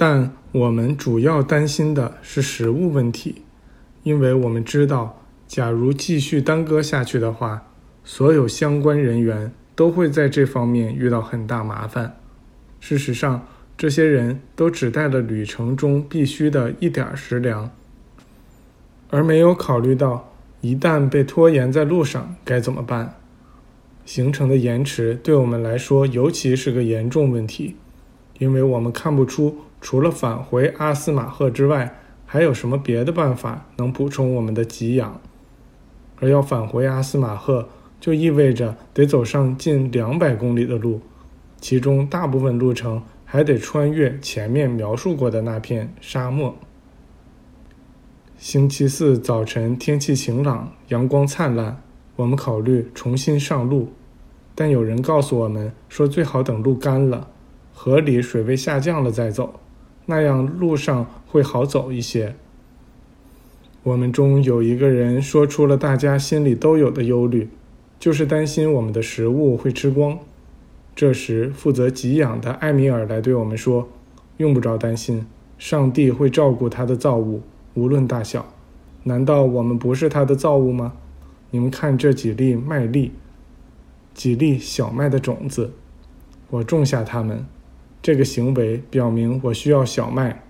但我们主要担心的是食物问题，因为我们知道，假如继续耽搁下去的话，所有相关人员都会在这方面遇到很大麻烦。事实上，这些人都只带了旅程中必须的一点食粮，而没有考虑到一旦被拖延在路上该怎么办。行程的延迟对我们来说尤其是个严重问题，因为我们看不出。除了返回阿斯马赫之外，还有什么别的办法能补充我们的给养？而要返回阿斯马赫，就意味着得走上近两百公里的路，其中大部分路程还得穿越前面描述过的那片沙漠。星期四早晨天气晴朗，阳光灿烂，我们考虑重新上路，但有人告诉我们说，最好等路干了，河里水位下降了再走。那样路上会好走一些。我们中有一个人说出了大家心里都有的忧虑，就是担心我们的食物会吃光。这时，负责给养的艾米尔来对我们说：“用不着担心，上帝会照顾他的造物，无论大小。难道我们不是他的造物吗？你们看这几粒麦粒，几粒小麦的种子，我种下它们。”这个行为表明我需要小麦，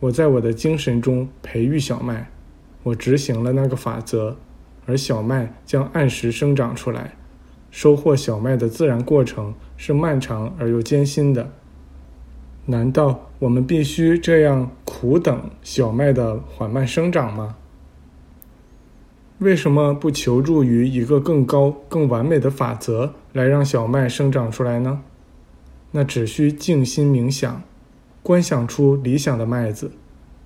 我在我的精神中培育小麦，我执行了那个法则，而小麦将按时生长出来。收获小麦的自然过程是漫长而又艰辛的。难道我们必须这样苦等小麦的缓慢生长吗？为什么不求助于一个更高、更完美的法则来让小麦生长出来呢？那只需静心冥想，观想出理想的麦子，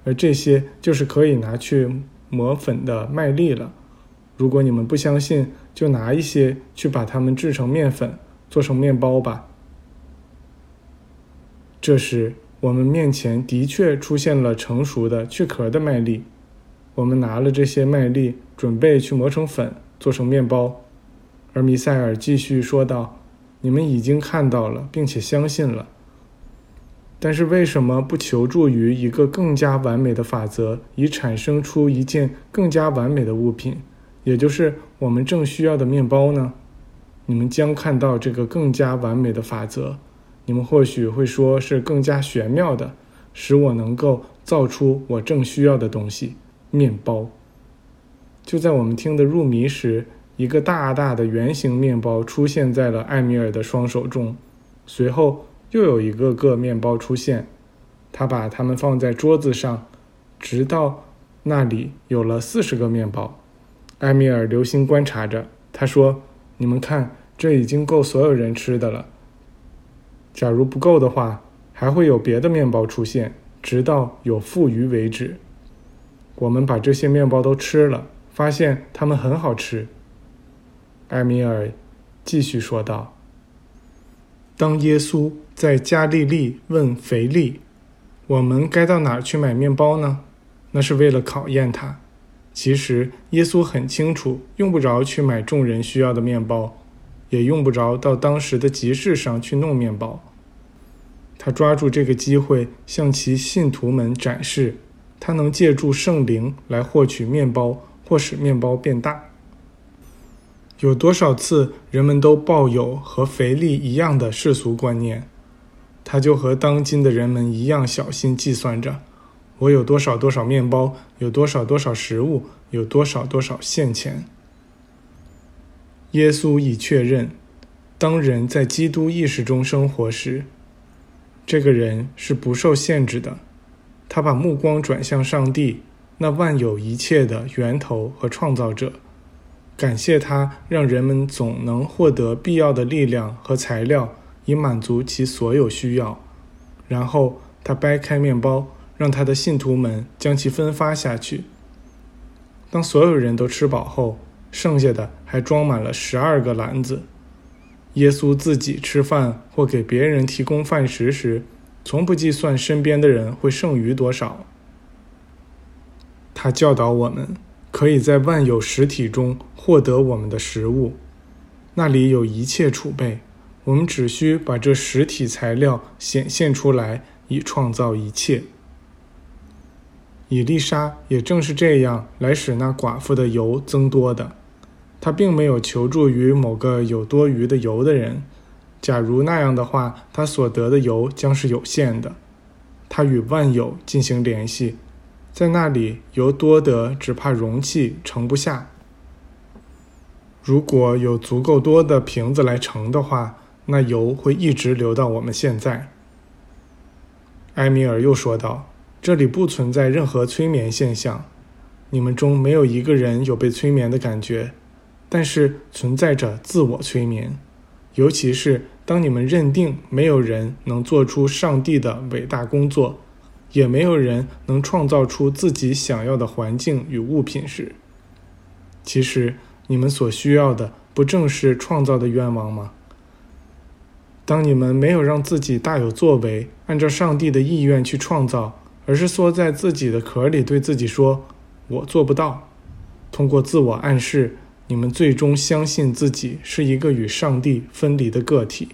而这些就是可以拿去磨粉的麦粒了。如果你们不相信，就拿一些去把它们制成面粉，做成面包吧。这时，我们面前的确出现了成熟的去壳的麦粒。我们拿了这些麦粒，准备去磨成粉，做成面包。而米塞尔继续说道。你们已经看到了，并且相信了，但是为什么不求助于一个更加完美的法则，以产生出一件更加完美的物品，也就是我们正需要的面包呢？你们将看到这个更加完美的法则。你们或许会说是更加玄妙的，使我能够造出我正需要的东西——面包。就在我们听得入迷时。一个大大的圆形面包出现在了艾米尔的双手中，随后又有一个个面包出现。他把它们放在桌子上，直到那里有了四十个面包。艾米尔留心观察着，他说：“你们看，这已经够所有人吃的了。假如不够的话，还会有别的面包出现，直到有富余为止。我们把这些面包都吃了，发现它们很好吃。”埃米尔继续说道：“当耶稣在加利利问腓力，我们该到哪儿去买面包呢？那是为了考验他。其实耶稣很清楚，用不着去买众人需要的面包，也用不着到当时的集市上去弄面包。他抓住这个机会，向其信徒们展示，他能借助圣灵来获取面包，或使面包变大。”有多少次，人们都抱有和腓力一样的世俗观念，他就和当今的人们一样小心计算着：我有多少多少面包，有多少多少食物，有多少多少现钱。耶稣已确认，当人在基督意识中生活时，这个人是不受限制的。他把目光转向上帝，那万有一切的源头和创造者。感谢他，让人们总能获得必要的力量和材料，以满足其所有需要。然后他掰开面包，让他的信徒们将其分发下去。当所有人都吃饱后，剩下的还装满了十二个篮子。耶稣自己吃饭或给别人提供饭食时，从不计算身边的人会剩余多少。他教导我们。可以在万有实体中获得我们的食物，那里有一切储备，我们只需把这实体材料显现出来，以创造一切。以丽莎也正是这样来使那寡妇的油增多的。她并没有求助于某个有多余的油的人。假如那样的话，她所得的油将是有限的。她与万有进行联系，在那里油多得只怕容器盛不下。如果有足够多的瓶子来盛的话，那油会一直流到我们现在。埃米尔又说道：“这里不存在任何催眠现象，你们中没有一个人有被催眠的感觉，但是存在着自我催眠，尤其是当你们认定没有人能做出上帝的伟大工作，也没有人能创造出自己想要的环境与物品时。其实。”你们所需要的不正是创造的愿望吗？当你们没有让自己大有作为，按照上帝的意愿去创造，而是缩在自己的壳里对自己说“我做不到”，通过自我暗示，你们最终相信自己是一个与上帝分离的个体。